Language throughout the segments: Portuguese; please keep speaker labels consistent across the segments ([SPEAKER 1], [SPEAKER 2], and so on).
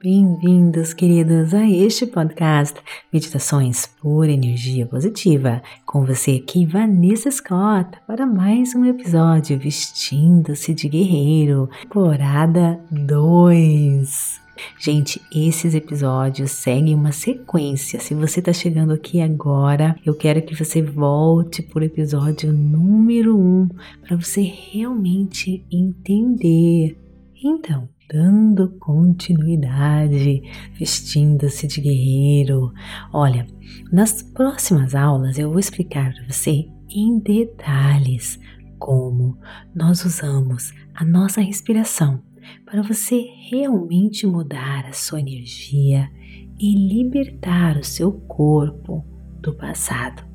[SPEAKER 1] Bem-vindos, queridos, a este podcast Meditações por Energia Positiva. Com você aqui, Vanessa Scott, para mais um episódio Vestindo-se de Guerreiro, temporada 2. Gente, esses episódios seguem uma sequência. Se você está chegando aqui agora, eu quero que você volte por episódio número 1 um, para você realmente entender. Então, dando continuidade, vestindo-se de guerreiro. Olha, nas próximas aulas eu vou explicar para você em detalhes como nós usamos a nossa respiração para você realmente mudar a sua energia e libertar o seu corpo do passado.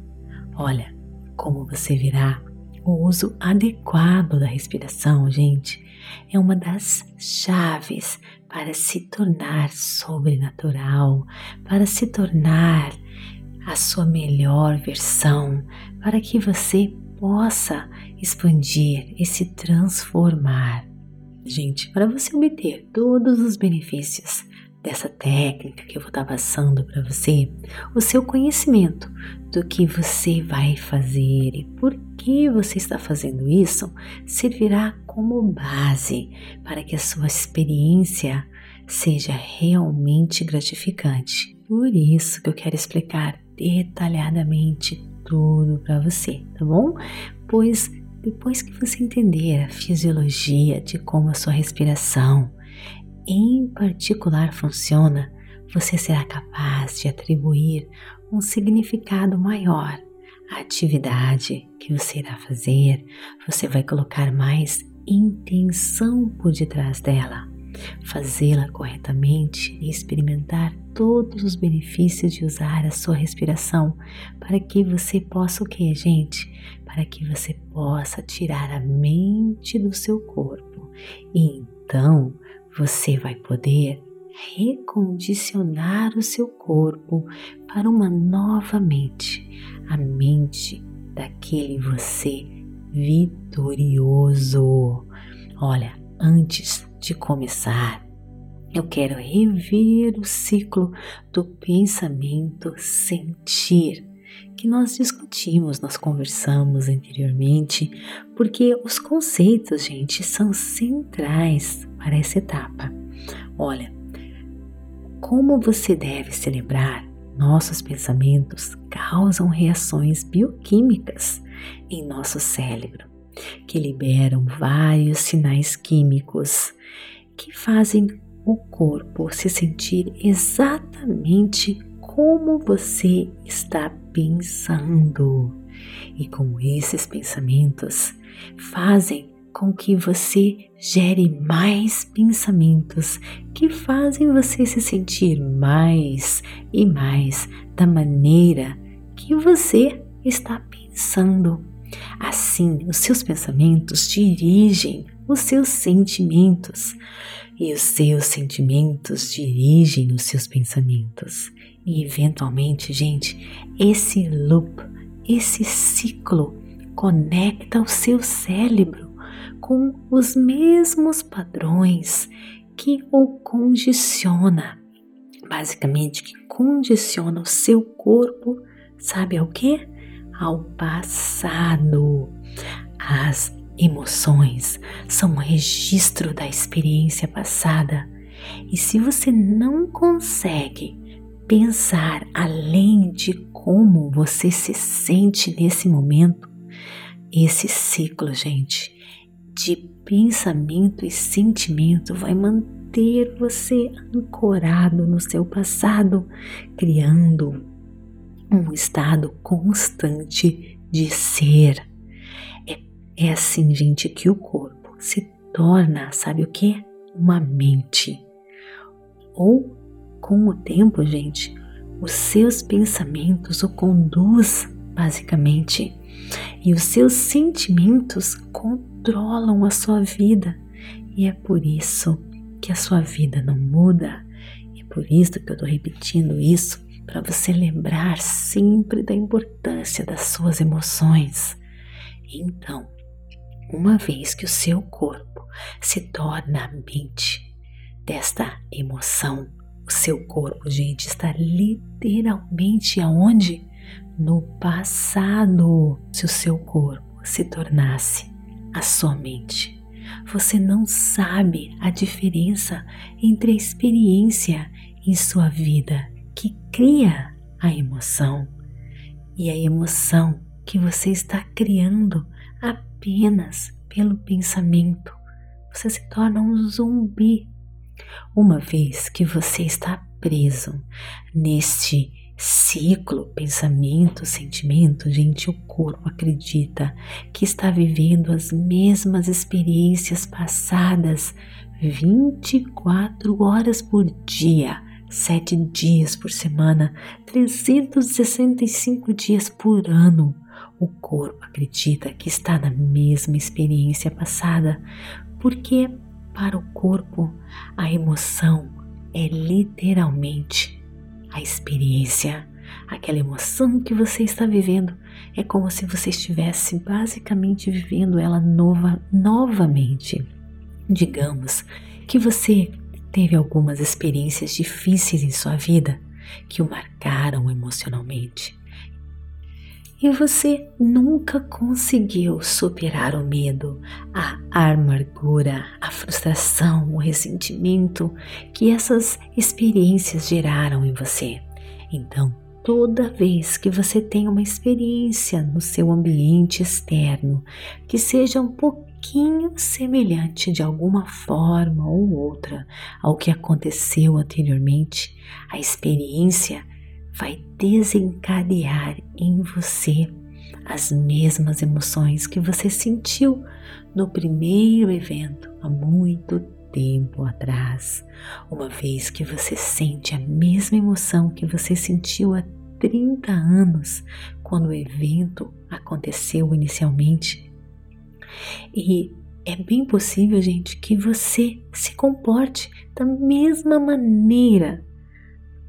[SPEAKER 1] Olha, como você virá o uso adequado da respiração, gente, é uma das chaves para se tornar sobrenatural, para se tornar a sua melhor versão, para que você possa expandir e se transformar. Gente, para você obter todos os benefícios dessa técnica que eu vou estar passando para você, o seu conhecimento do que você vai fazer e por que você está fazendo isso servirá como base para que a sua experiência seja realmente gratificante. Por isso que eu quero explicar detalhadamente tudo para você, tá bom? Pois depois que você entender a fisiologia de como a sua respiração, em particular funciona, você será capaz de atribuir um significado maior à atividade que você irá fazer, você vai colocar mais intenção por detrás dela, fazê-la corretamente e experimentar todos os benefícios de usar a sua respiração para que você possa o que, gente? Para que você possa tirar a mente do seu corpo e então você vai poder recondicionar o seu corpo para uma nova mente, a mente daquele você vitorioso. Olha, antes de começar, eu quero rever o ciclo do pensamento sentir que nós discutimos, nós conversamos anteriormente, porque os conceitos, gente, são centrais para essa etapa. Olha, como você deve celebrar, nossos pensamentos causam reações bioquímicas em nosso cérebro, que liberam vários sinais químicos que fazem o corpo se sentir exatamente como você está pensando. E como esses pensamentos fazem com que você gere mais pensamentos que fazem você se sentir mais e mais da maneira que você está pensando. Assim, os seus pensamentos dirigem os seus sentimentos e os seus sentimentos dirigem os seus pensamentos. E eventualmente, gente, esse loop, esse ciclo conecta o seu cérebro com os mesmos padrões que o condiciona. Basicamente, que condiciona o seu corpo, sabe ao que? Ao passado. As emoções são um registro da experiência passada. E se você não consegue pensar além de como você se sente nesse momento, esse ciclo, gente, de pensamento e sentimento vai manter você ancorado no seu passado, criando um estado constante de ser. É, é assim, gente, que o corpo se torna, sabe o que? Uma mente. Ou com o tempo, gente, os seus pensamentos o conduz basicamente e os seus sentimentos controlam a sua vida e é por isso que a sua vida não muda. E é por isso que eu estou repetindo isso para você lembrar sempre da importância das suas emoções. Então, uma vez que o seu corpo se torna a mente, desta emoção. O seu corpo, gente, está literalmente aonde? No passado. Se o seu corpo se tornasse a sua mente, você não sabe a diferença entre a experiência em sua vida que cria a emoção e a emoção que você está criando apenas pelo pensamento. Você se torna um zumbi. Uma vez que você está preso neste ciclo, pensamento, sentimento, gente, o corpo acredita que está vivendo as mesmas experiências passadas 24 horas por dia, 7 dias por semana, 365 dias por ano. O corpo acredita que está na mesma experiência passada, porque para o corpo a emoção é literalmente a experiência, aquela emoção que você está vivendo. É como se você estivesse basicamente vivendo ela nova, novamente. Digamos que você teve algumas experiências difíceis em sua vida que o marcaram emocionalmente. E você nunca conseguiu superar o medo, a amargura, a frustração, o ressentimento que essas experiências geraram em você. Então, toda vez que você tem uma experiência no seu ambiente externo que seja um pouquinho semelhante de alguma forma ou outra ao que aconteceu anteriormente, a experiência vai desencadear em você as mesmas emoções que você sentiu no primeiro evento há muito tempo atrás. Uma vez que você sente a mesma emoção que você sentiu há 30 anos quando o evento aconteceu inicialmente. E é bem possível, gente, que você se comporte da mesma maneira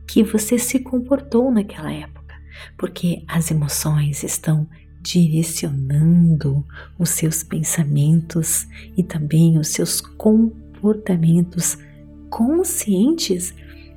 [SPEAKER 1] que você se comportou naquela época, porque as emoções estão direcionando os seus pensamentos e também os seus comportamentos conscientes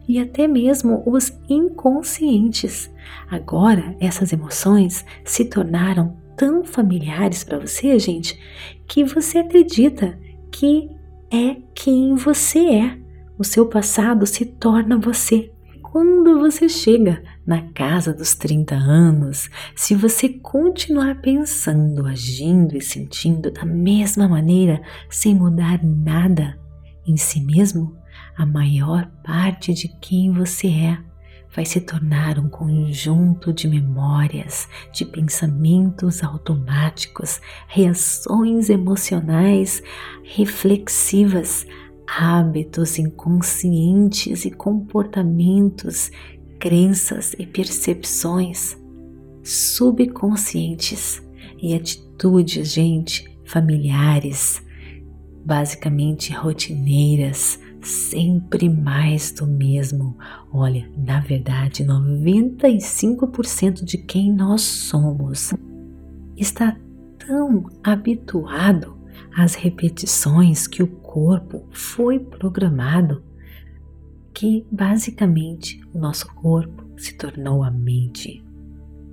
[SPEAKER 1] e até mesmo os inconscientes. Agora, essas emoções se tornaram tão familiares para você, gente, que você acredita que é quem você é. O seu passado se torna você quando você chega na casa dos 30 anos, se você continuar pensando, agindo e sentindo da mesma maneira, sem mudar nada em si mesmo, a maior parte de quem você é vai se tornar um conjunto de memórias, de pensamentos automáticos, reações emocionais reflexivas hábitos inconscientes e comportamentos, crenças e percepções subconscientes e atitudes, gente, familiares, basicamente rotineiras, sempre mais do mesmo. Olha, na verdade, 95% de quem nós somos está tão habituado às repetições que o corpo foi programado que basicamente o nosso corpo se tornou a mente.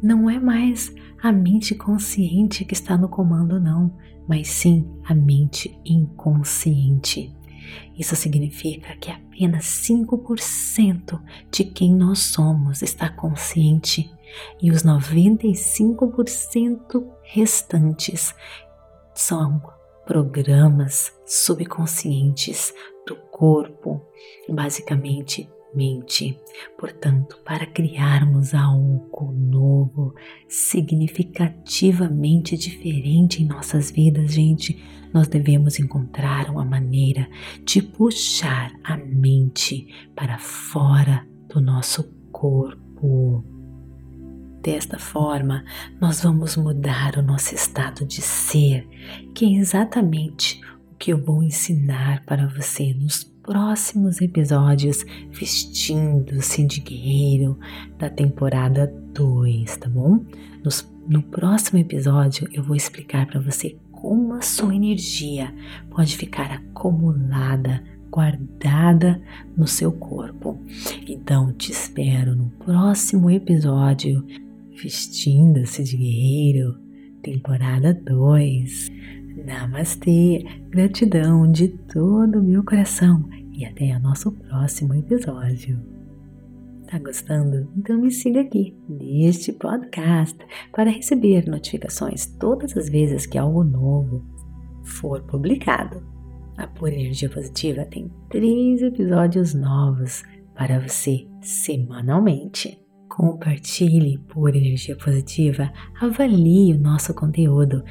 [SPEAKER 1] Não é mais a mente consciente que está no comando, não, mas sim a mente inconsciente. Isso significa que apenas 5% de quem nós somos está consciente e os 95% restantes são programas subconscientes do corpo, basicamente mente. Portanto, para criarmos algo novo, significativamente diferente em nossas vidas, gente, nós devemos encontrar uma maneira de puxar a mente para fora do nosso corpo. Desta forma, nós vamos mudar o nosso estado de ser, que é exatamente o que eu vou ensinar para você nos próximos episódios Vestindo-se de Guerreiro da temporada 2, tá bom? Nos, no próximo episódio eu vou explicar para você como a sua energia pode ficar acumulada guardada no seu corpo. Então te espero no próximo episódio, Vestindo-se de Guerreiro, temporada 2. Namastê, gratidão de todo o meu coração e até o nosso próximo episódio. Tá gostando? Então me siga aqui neste podcast para receber notificações todas as vezes que algo novo for publicado. A Pura Energia Positiva tem três episódios novos para você semanalmente. Compartilhe Pura Energia Positiva, avalie o nosso conteúdo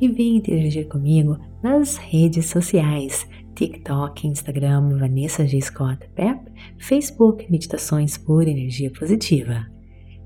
[SPEAKER 1] e venha interagir comigo nas redes sociais TikTok, Instagram, Vanessa G. Scott Pep, Facebook Meditações por Energia Positiva.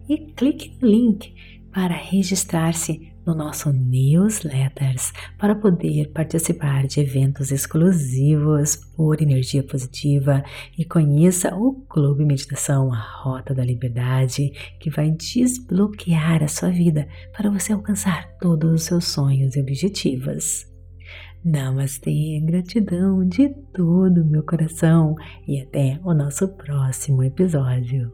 [SPEAKER 1] E clique no link para registrar-se no nosso newsletters para poder participar de eventos exclusivos por energia positiva e conheça o Clube Meditação A Rota da Liberdade, que vai desbloquear a sua vida para você alcançar todos os seus sonhos e objetivos. Namastê, gratidão de todo o meu coração e até o nosso próximo episódio.